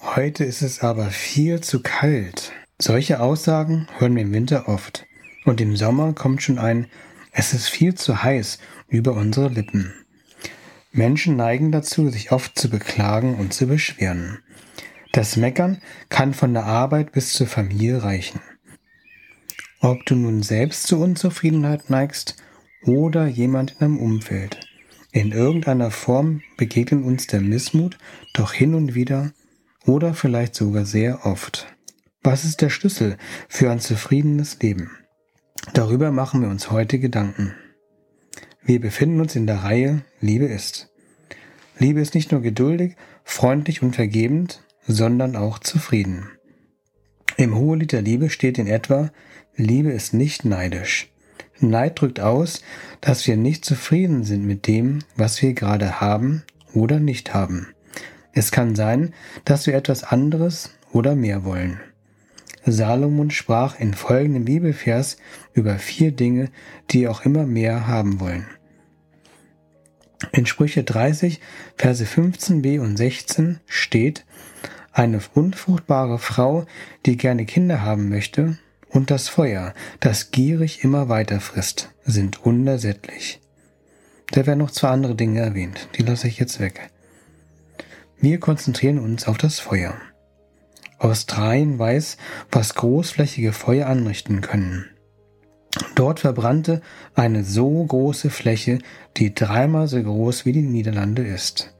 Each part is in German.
Heute ist es aber viel zu kalt. Solche Aussagen hören wir im Winter oft. Und im Sommer kommt schon ein Es ist viel zu heiß über unsere Lippen. Menschen neigen dazu, sich oft zu beklagen und zu beschweren. Das Meckern kann von der Arbeit bis zur Familie reichen. Ob du nun selbst zu Unzufriedenheit neigst oder jemand in deinem Umfeld. In irgendeiner Form begegnet uns der Missmut doch hin und wieder oder vielleicht sogar sehr oft. Was ist der Schlüssel für ein zufriedenes Leben? Darüber machen wir uns heute Gedanken. Wir befinden uns in der Reihe Liebe ist. Liebe ist nicht nur geduldig, freundlich und vergebend, sondern auch zufrieden. Im Hohelied der Liebe steht in etwa, Liebe ist nicht neidisch. Neid drückt aus, dass wir nicht zufrieden sind mit dem, was wir gerade haben oder nicht haben. Es kann sein, dass wir etwas anderes oder mehr wollen. Salomon sprach in folgendem Bibelvers über vier Dinge, die auch immer mehr haben wollen. In Sprüche 30, Verse 15b und 16 steht, eine unfruchtbare Frau, die gerne Kinder haben möchte, und das Feuer, das gierig immer weiter frisst, sind unersättlich. Da werden noch zwei andere Dinge erwähnt, die lasse ich jetzt weg. Wir konzentrieren uns auf das Feuer. Australien weiß, was großflächige Feuer anrichten können. Dort verbrannte eine so große Fläche, die dreimal so groß wie die Niederlande ist.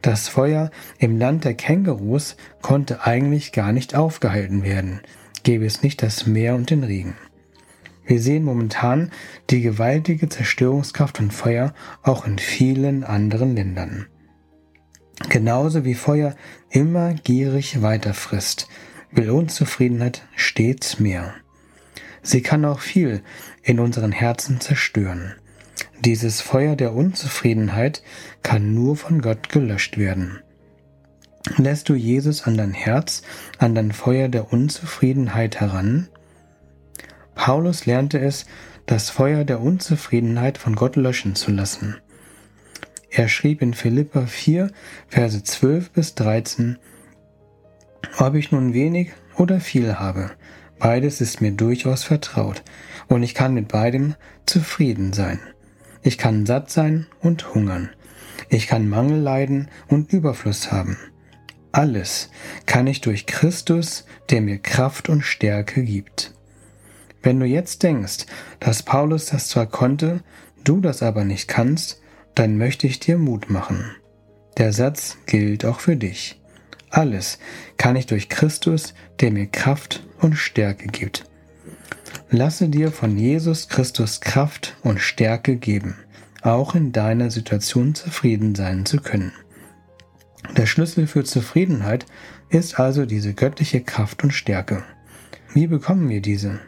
Das Feuer im Land der Kängurus konnte eigentlich gar nicht aufgehalten werden, gäbe es nicht das Meer und den Regen. Wir sehen momentan die gewaltige Zerstörungskraft von Feuer auch in vielen anderen Ländern. Genauso wie Feuer immer gierig weiterfrisst, will Unzufriedenheit stets mehr. Sie kann auch viel in unseren Herzen zerstören. Dieses Feuer der Unzufriedenheit kann nur von Gott gelöscht werden. Lässt du Jesus an dein Herz, an dein Feuer der Unzufriedenheit heran? Paulus lernte es, das Feuer der Unzufriedenheit von Gott löschen zu lassen. Er schrieb in Philippa 4, Verse 12 bis 13, Ob ich nun wenig oder viel habe, beides ist mir durchaus vertraut, und ich kann mit beidem zufrieden sein. Ich kann satt sein und hungern. Ich kann Mangel leiden und Überfluss haben. Alles kann ich durch Christus, der mir Kraft und Stärke gibt. Wenn du jetzt denkst, dass Paulus das zwar konnte, du das aber nicht kannst, dann möchte ich dir Mut machen. Der Satz gilt auch für dich. Alles kann ich durch Christus, der mir Kraft und Stärke gibt. Lasse dir von Jesus Christus Kraft und Stärke geben, auch in deiner Situation zufrieden sein zu können. Der Schlüssel für Zufriedenheit ist also diese göttliche Kraft und Stärke. Wie bekommen wir diese?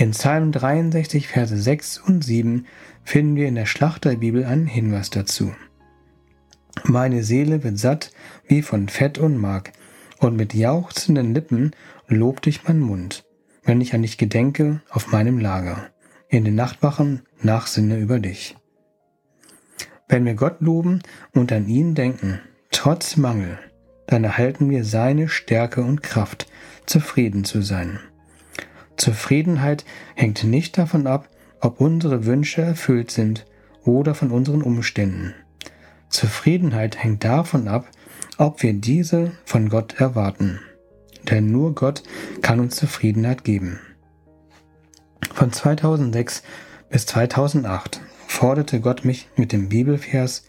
In Psalm 63, Verse 6 und 7 finden wir in der Schlachterbibel einen Hinweis dazu. Meine Seele wird satt wie von Fett und Mark, und mit jauchzenden Lippen lobt dich mein Mund, wenn ich an dich gedenke auf meinem Lager, in den Nachtwachen nachsinne über dich. Wenn wir Gott loben und an ihn denken, trotz Mangel, dann erhalten wir seine Stärke und Kraft, zufrieden zu sein. Zufriedenheit hängt nicht davon ab, ob unsere Wünsche erfüllt sind oder von unseren Umständen. Zufriedenheit hängt davon ab, ob wir diese von Gott erwarten. Denn nur Gott kann uns Zufriedenheit geben. Von 2006 bis 2008 forderte Gott mich mit dem Bibelvers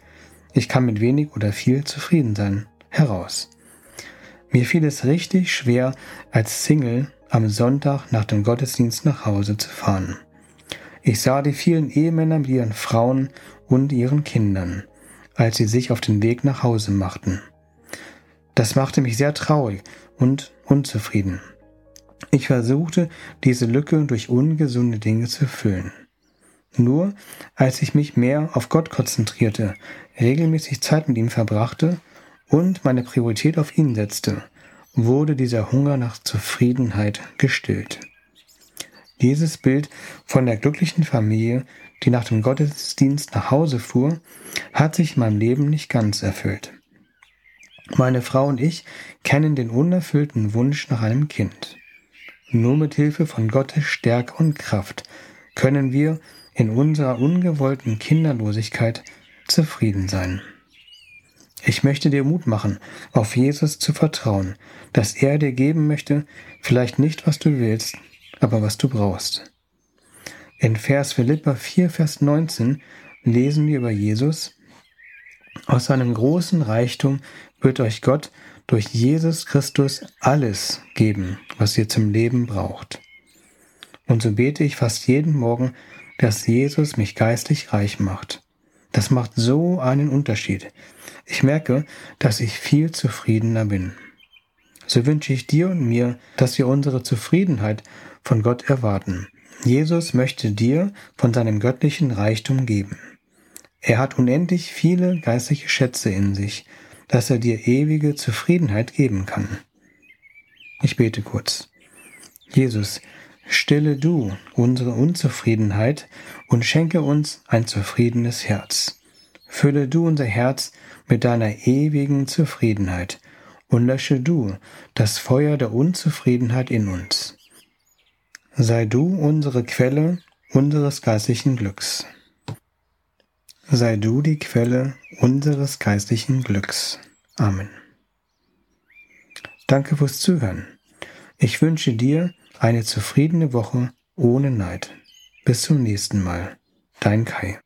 Ich kann mit wenig oder viel zufrieden sein heraus. Mir fiel es richtig schwer, als Single am Sonntag nach dem Gottesdienst nach Hause zu fahren. Ich sah die vielen Ehemänner mit ihren Frauen und ihren Kindern, als sie sich auf den Weg nach Hause machten. Das machte mich sehr traurig und unzufrieden. Ich versuchte, diese Lücke durch ungesunde Dinge zu füllen. Nur als ich mich mehr auf Gott konzentrierte, regelmäßig Zeit mit ihm verbrachte und meine Priorität auf ihn setzte, wurde dieser Hunger nach Zufriedenheit gestillt. Dieses Bild von der glücklichen Familie, die nach dem Gottesdienst nach Hause fuhr, hat sich in meinem Leben nicht ganz erfüllt. Meine Frau und ich kennen den unerfüllten Wunsch nach einem Kind. Nur mit Hilfe von Gottes Stärke und Kraft können wir in unserer ungewollten Kinderlosigkeit zufrieden sein. Ich möchte dir Mut machen, auf Jesus zu vertrauen, dass er dir geben möchte, vielleicht nicht, was du willst, aber was du brauchst. In Vers Philippa 4, Vers 19 lesen wir über Jesus, aus seinem großen Reichtum wird euch Gott durch Jesus Christus alles geben, was ihr zum Leben braucht. Und so bete ich fast jeden Morgen, dass Jesus mich geistlich reich macht. Das macht so einen Unterschied. Ich merke, dass ich viel zufriedener bin. So wünsche ich dir und mir, dass wir unsere Zufriedenheit von Gott erwarten. Jesus möchte dir von seinem göttlichen Reichtum geben. Er hat unendlich viele geistliche Schätze in sich, dass er dir ewige Zufriedenheit geben kann. Ich bete kurz. Jesus, stille du unsere Unzufriedenheit und schenke uns ein zufriedenes Herz. Fülle du unser Herz mit deiner ewigen Zufriedenheit und lösche du das Feuer der Unzufriedenheit in uns. Sei du unsere Quelle unseres geistlichen Glücks sei du die Quelle unseres geistlichen Glücks. Amen. Danke fürs Zuhören. Ich wünsche dir eine zufriedene Woche ohne Neid. Bis zum nächsten Mal. Dein Kai.